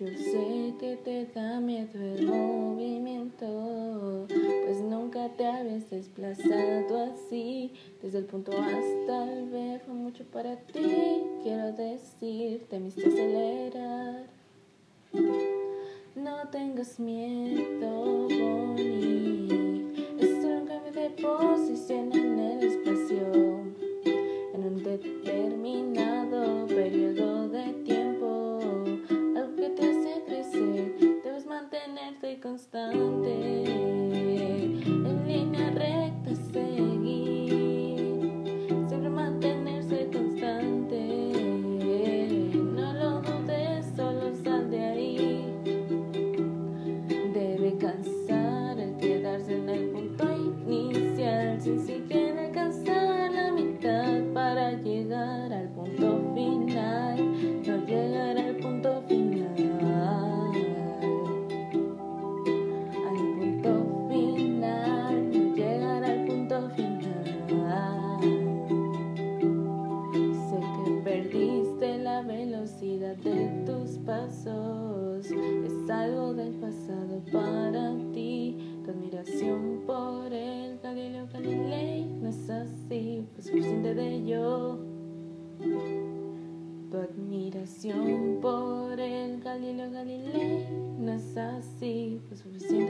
Yo sé que te da miedo el movimiento, pues nunca te habías desplazado así. Desde el punto hasta el B fue mucho para ti. Quiero decir, temiste acelerar. No tengas miedo, constante. En línea recta seguir, siempre mantenerse constante. No lo dudes, solo sal de ahí. Debe cansar de tus pasos. Es algo del pasado para ti. Tu admiración por el Galileo Galilei no es así, fue suficiente de yo. Tu admiración por el Galileo Galilei no es así, fue suficiente.